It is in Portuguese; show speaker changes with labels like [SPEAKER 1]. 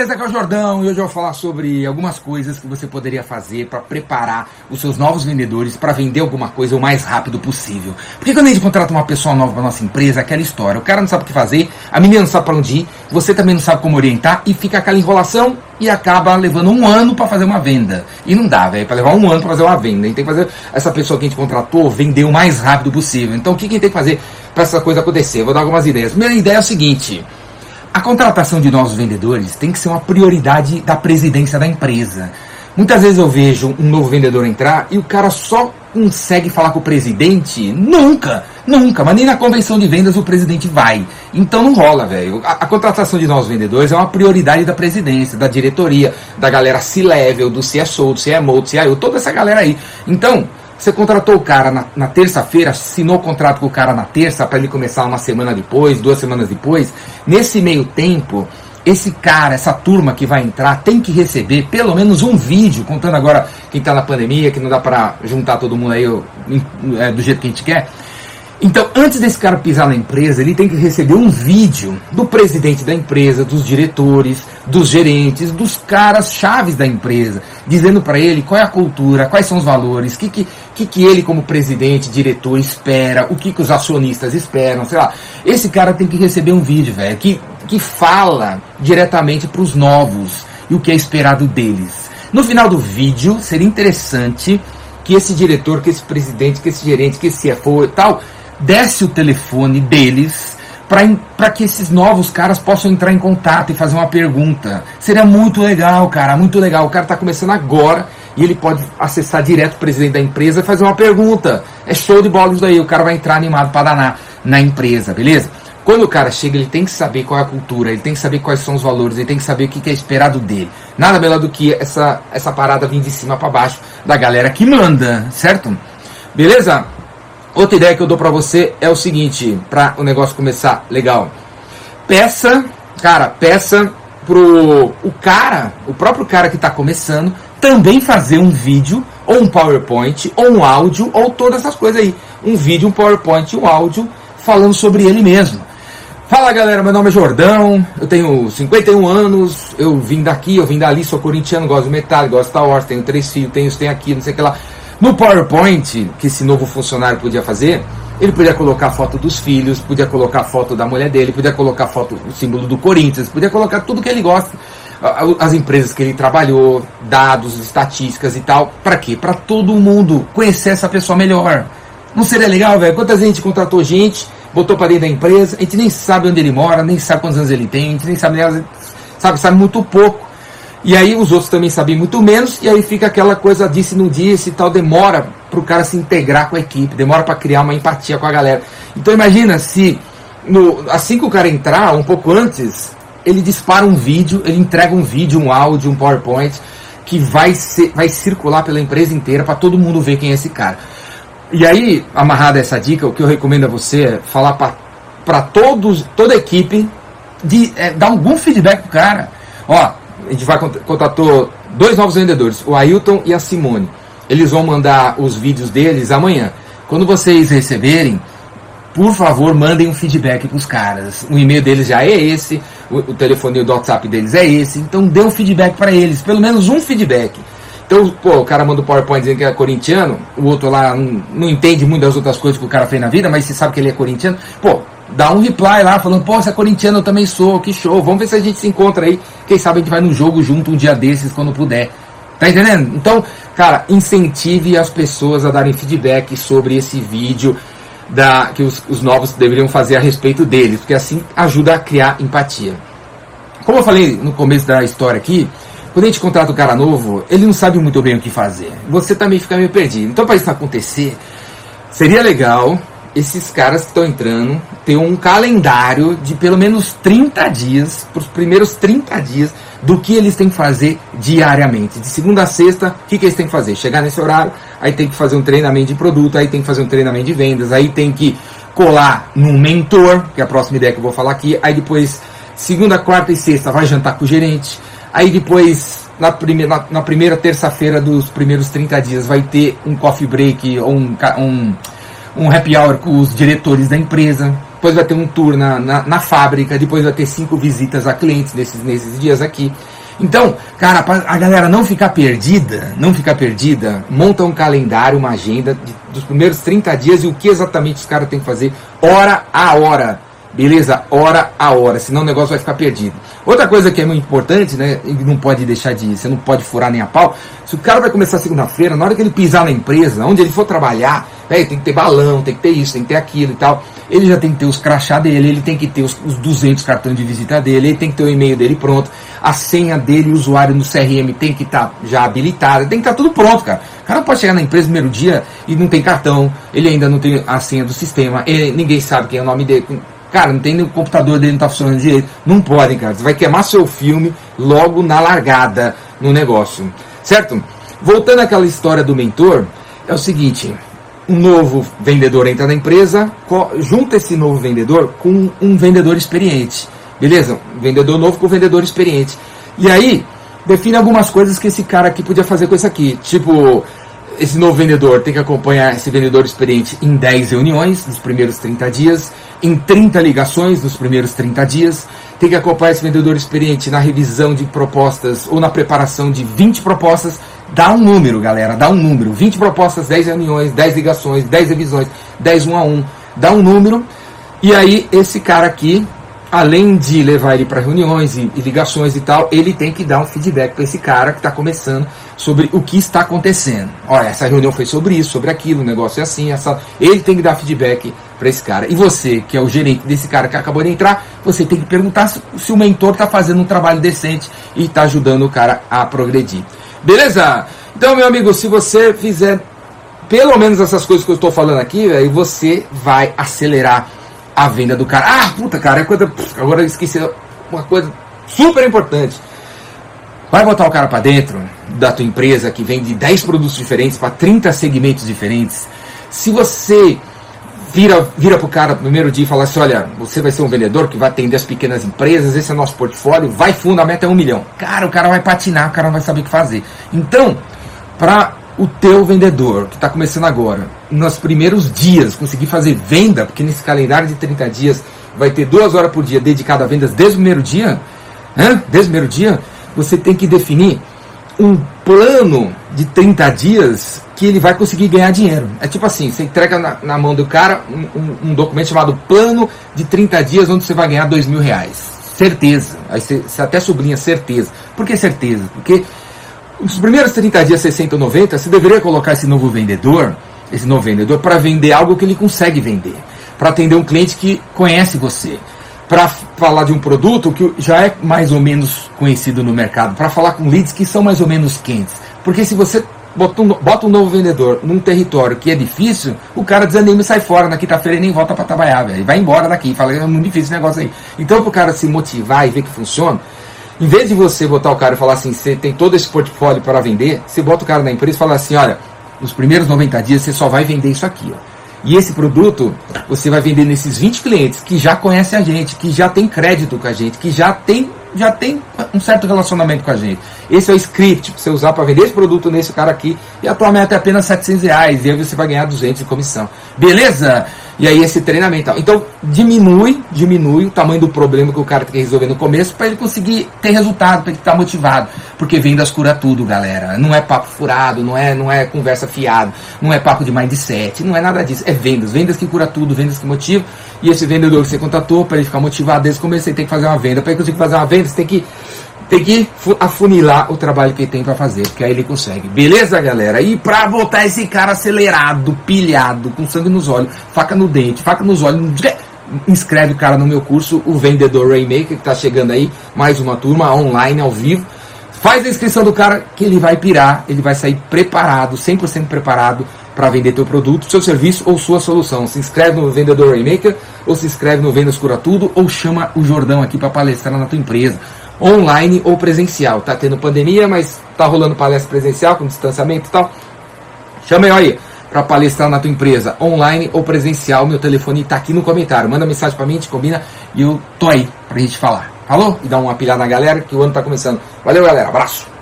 [SPEAKER 1] beleza? Aqui é o Jordão e hoje eu vou falar sobre algumas coisas que você poderia fazer para preparar os seus novos vendedores para vender alguma coisa o mais rápido possível. Porque quando a gente contrata uma pessoa nova para nossa empresa, aquela história, o cara não sabe o que fazer, a menina não sabe para onde ir, você também não sabe como orientar e fica aquela enrolação e acaba levando um ano para fazer uma venda. E não dá, velho, para levar um ano para fazer uma venda. A gente tem que fazer essa pessoa que a gente contratou vender o mais rápido possível. Então o que a gente tem que fazer para essa coisa acontecer? Vou dar algumas ideias. Primeira ideia é o seguinte. A contratação de novos vendedores tem que ser uma prioridade da presidência da empresa. Muitas vezes eu vejo um novo vendedor entrar e o cara só consegue falar com o presidente? Nunca, nunca, mas nem na convenção de vendas o presidente vai. Então não rola, velho. A, a, contratação de novos vendedores é uma prioridade da presidência, da diretoria, da galera C-level, do CSO, do CMO, do CIO, toda essa galera aí. Então, você contratou o cara na, na terça-feira, assinou o contrato com o cara na terça para ele começar uma semana depois, duas semanas depois. Nesse meio tempo, esse cara, essa turma que vai entrar, tem que receber pelo menos um vídeo, contando agora quem está na pandemia, que não dá para juntar todo mundo aí é, do jeito que a gente quer. Então, antes desse cara pisar na empresa, ele tem que receber um vídeo do presidente da empresa, dos diretores, dos gerentes, dos caras chaves da empresa, dizendo para ele qual é a cultura, quais são os valores, o que, que, que, que ele, como presidente, diretor, espera, o que, que os acionistas esperam, sei lá. Esse cara tem que receber um vídeo, velho, que, que fala diretamente para os novos e o que é esperado deles. No final do vídeo, seria interessante que esse diretor, que esse presidente, que esse gerente, que esse CFO e tal desse o telefone deles para que esses novos caras possam entrar em contato e fazer uma pergunta. Seria muito legal, cara, muito legal. O cara está começando agora e ele pode acessar direto o presidente da empresa e fazer uma pergunta. É show de bola isso daí. O cara vai entrar animado para danar na empresa, beleza? Quando o cara chega, ele tem que saber qual é a cultura, ele tem que saber quais são os valores, ele tem que saber o que é esperado dele. Nada melhor do que essa, essa parada vir de cima para baixo da galera que manda, certo? Beleza? Outra ideia que eu dou para você é o seguinte, para o negócio começar legal. Peça, cara, peça pro o cara, o próprio cara que está começando, também fazer um vídeo, ou um PowerPoint, ou um áudio, ou todas essas coisas aí. Um vídeo, um PowerPoint, um áudio, falando sobre ele mesmo. Fala galera, meu nome é Jordão, eu tenho 51 anos, eu vim daqui, eu vim dali, sou corintiano, gosto de metal, gosto de Star Wars, tenho três filhos, tenho isso, tenho aquilo, não sei o que lá. No PowerPoint, que esse novo funcionário podia fazer, ele podia colocar a foto dos filhos, podia colocar a foto da mulher dele, podia colocar a foto, o símbolo do Corinthians, podia colocar tudo que ele gosta, as empresas que ele trabalhou, dados, estatísticas e tal. Para quê? Para todo mundo conhecer essa pessoa melhor. Não seria legal, velho? Quanta gente contratou gente, botou para dentro da empresa, a gente nem sabe onde ele mora, nem sabe quantos anos ele tem, a gente nem sabe, sabe, sabe muito pouco. E aí os outros também sabem muito menos, e aí fica aquela coisa disse não disse e tal, demora para o cara se integrar com a equipe, demora para criar uma empatia com a galera. Então imagina se no, assim que o cara entrar, um pouco antes, ele dispara um vídeo, ele entrega um vídeo, um áudio, um PowerPoint, que vai, ser, vai circular pela empresa inteira para todo mundo ver quem é esse cara. E aí, amarrada essa dica, o que eu recomendo a você é falar para todos, toda a equipe, de é, dar algum feedback pro cara. Ó, a gente vai contatou dois novos vendedores, o Ailton e a Simone. Eles vão mandar os vídeos deles amanhã. Quando vocês receberem, por favor, mandem um feedback para os caras. O e-mail deles já é esse, o, o telefone do WhatsApp deles é esse. Então dê um feedback para eles, pelo menos um feedback. Então, pô, o cara manda o um PowerPoint dizendo que é corintiano, o outro lá não, não entende muito das outras coisas que o cara fez na vida, mas você sabe que ele é corintiano. Pô, dá um reply lá falando, pô, você é corintiano, eu também sou, que show. Vamos ver se a gente se encontra aí. Quem sabe a gente vai no jogo junto um dia desses quando puder. Tá entendendo? Então, cara, incentive as pessoas a darem feedback sobre esse vídeo da, que os, os novos deveriam fazer a respeito deles, porque assim ajuda a criar empatia. Como eu falei no começo da história aqui, quando a gente contrata um cara novo, ele não sabe muito bem o que fazer. Você também fica meio perdido. Então, para isso acontecer, seria legal esses caras que estão entrando ter um calendário de pelo menos 30 dias, para os primeiros 30 dias, do que eles têm que fazer diariamente. De segunda a sexta, o que, que eles têm que fazer? Chegar nesse horário, aí tem que fazer um treinamento de produto, aí tem que fazer um treinamento de vendas, aí tem que colar num mentor, que é a próxima ideia que eu vou falar aqui, aí depois, segunda, quarta e sexta, vai jantar com o gerente, aí depois na primeira, na primeira terça-feira dos primeiros 30 dias vai ter um coffee break ou um, um um happy hour com os diretores da empresa. depois vai ter um tour na, na, na fábrica, depois vai ter cinco visitas a clientes nesses, nesses dias aqui. Então, cara, a galera não ficar perdida, não ficar perdida, monta um calendário, uma agenda de, dos primeiros 30 dias e o que exatamente os caras têm que fazer hora a hora. Beleza? Hora a hora, senão o negócio vai ficar perdido. Outra coisa que é muito importante, né? E não pode deixar de. Você não pode furar nem a pau. Se o cara vai começar segunda-feira, na hora que ele pisar na empresa, onde ele for trabalhar, véio, tem que ter balão, tem que ter isso, tem que ter aquilo e tal. Ele já tem que ter os crachá dele, ele tem que ter os, os 200 cartões de visita dele, ele tem que ter o e-mail dele pronto, a senha dele, o usuário no CRM tem que estar tá já habilitado, tem que estar tá tudo pronto, cara. O cara pode chegar na empresa no primeiro dia e não tem cartão, ele ainda não tem a senha do sistema, ele, ninguém sabe quem é o nome dele. Cara, não tem o computador dele não tá funcionando direito. Não podem, cara. Você vai queimar seu filme logo na largada no negócio. Certo? Voltando àquela história do mentor, é o seguinte: um novo vendedor entra na empresa, junta esse novo vendedor com um vendedor experiente. Beleza? Um vendedor novo com um vendedor experiente. E aí, define algumas coisas que esse cara aqui podia fazer com isso aqui. Tipo, esse novo vendedor tem que acompanhar esse vendedor experiente em 10 reuniões nos primeiros 30 dias, em 30 ligações nos primeiros 30 dias, tem que acompanhar esse vendedor experiente na revisão de propostas ou na preparação de 20 propostas. Dá um número, galera, dá um número. 20 propostas, 10 reuniões, 10 ligações, 10 revisões, 10 um a um. Dá um número. E aí, esse cara aqui, além de levar ele para reuniões e, e, ligações e tal, ele tem que dar um feedback para esse cara que está começando sobre o que está acontecendo. Olha, essa reunião foi sobre isso, sobre aquilo, o negócio é assim, essa... ele tem que dar feedback para esse cara. E você, que é o gerente desse cara que acabou de entrar, você tem que perguntar se, se o mentor está fazendo um trabalho decente e está ajudando o cara a progredir. Beleza? Então, meu amigo, se você fizer pelo menos essas coisas que eu estou falando aqui, aí você vai acelerar a venda do cara. Ah, puta, cara, é coisa. Agora eu esqueci uma coisa super importante. Vai botar o cara para dentro da tua empresa que vende 10 produtos diferentes para 30 segmentos diferentes. Se você vira, vira pro cara no primeiro dia e fala assim: olha, você vai ser um vendedor que vai atender as pequenas empresas, esse é nosso portfólio, vai fundo, a meta é um milhão. Cara, o cara vai patinar, o cara não vai saber o que fazer. Então, para o teu vendedor que está começando agora, nos primeiros dias, conseguir fazer venda, porque nesse calendário de 30 dias vai ter duas horas por dia dedicado a vendas desde o primeiro dia, desde o primeiro dia, você tem que definir um plano de 30 dias que ele vai conseguir ganhar dinheiro. É tipo assim, você entrega na, na mão do cara um, um, um, documento chamado plano de 30 dias onde você vai ganhar 2 mil reais. Certeza. Aí você, você até sublinha certeza. Por que certeza? Porque nos primeiros 30 dias, 60 ou 90, você deveria colocar esse novo vendedor, esse novo vendedor, para vender algo que ele consegue vender. Para atender um cliente que conhece você. Para falar de um produto que já é mais ou menos conhecido no mercado. Para falar com leads que são mais ou menos quentes. Porque se você bota um, bota um novo vendedor num território que é difícil, o cara desanima e sai fora na quinta-feira e nem volta para trabalhar, velho. Vai embora daqui. Fala, é muito difícil esse negócio aí. Então, para o cara se motivar e ver que funciona, em vez de você botar o cara e falar assim, você tem todo esse portfólio para vender, você bota o cara na empresa e fala assim, olha, nos primeiros 90 dias você só vai vender isso aqui, ó. E esse produto você vai vender nesses 20 clientes que já conhecem a gente, que já tem crédito com a gente, que já tem, já tem um certo relacionamento com a gente. Esse é o script para você usar para vender esse produto nesse cara aqui. E a tua é apenas 700 reais. E aí você vai ganhar 200 de comissão. Beleza? E aí esse treinamento. Então diminui, diminui o tamanho do problema que o cara tem que resolver no começo para ele conseguir ter resultado, para ele estar motivado. Porque vendas cura tudo, galera. Não é papo furado, não é, não é conversa fiada, não é papo de mindset, não é nada disso. É vendas, vendas que cura tudo, vendas que motivam. E esse vendedor que você contratou, para ele ficar motivado desde o começo, você tem que fazer uma venda. Para ele conseguir fazer uma venda, você tem que tem que afunilar o trabalho que ele tem para fazer, porque aí ele consegue. Beleza, galera? E para botar esse cara acelerado, pilhado, com sangue nos olhos, faca no dente, faca nos olhos, inscreve o cara no meu curso, o Vendedor Rainmaker, que está chegando aí, mais uma turma online, ao vivo. Faz a inscrição do cara que ele vai pirar, ele vai sair preparado, 100% preparado para vender teu produto, seu serviço ou sua solução. Se inscreve no Vendedor Rainmaker, ou se inscreve no Vendas Cura Tudo, ou chama o Jordão aqui para palestrar na tua empresa online ou presencial. Tá tendo pandemia, mas tá rolando palestra presencial com distanciamento e tal. Chama eu aí para palestrar na tua empresa, online ou presencial. Meu telefone tá aqui no comentário. Manda mensagem para mim, te combina e eu tô aí pra gente falar. Falou? E dá uma pilhada na galera que o ano tá começando. Valeu, galera. Abraço.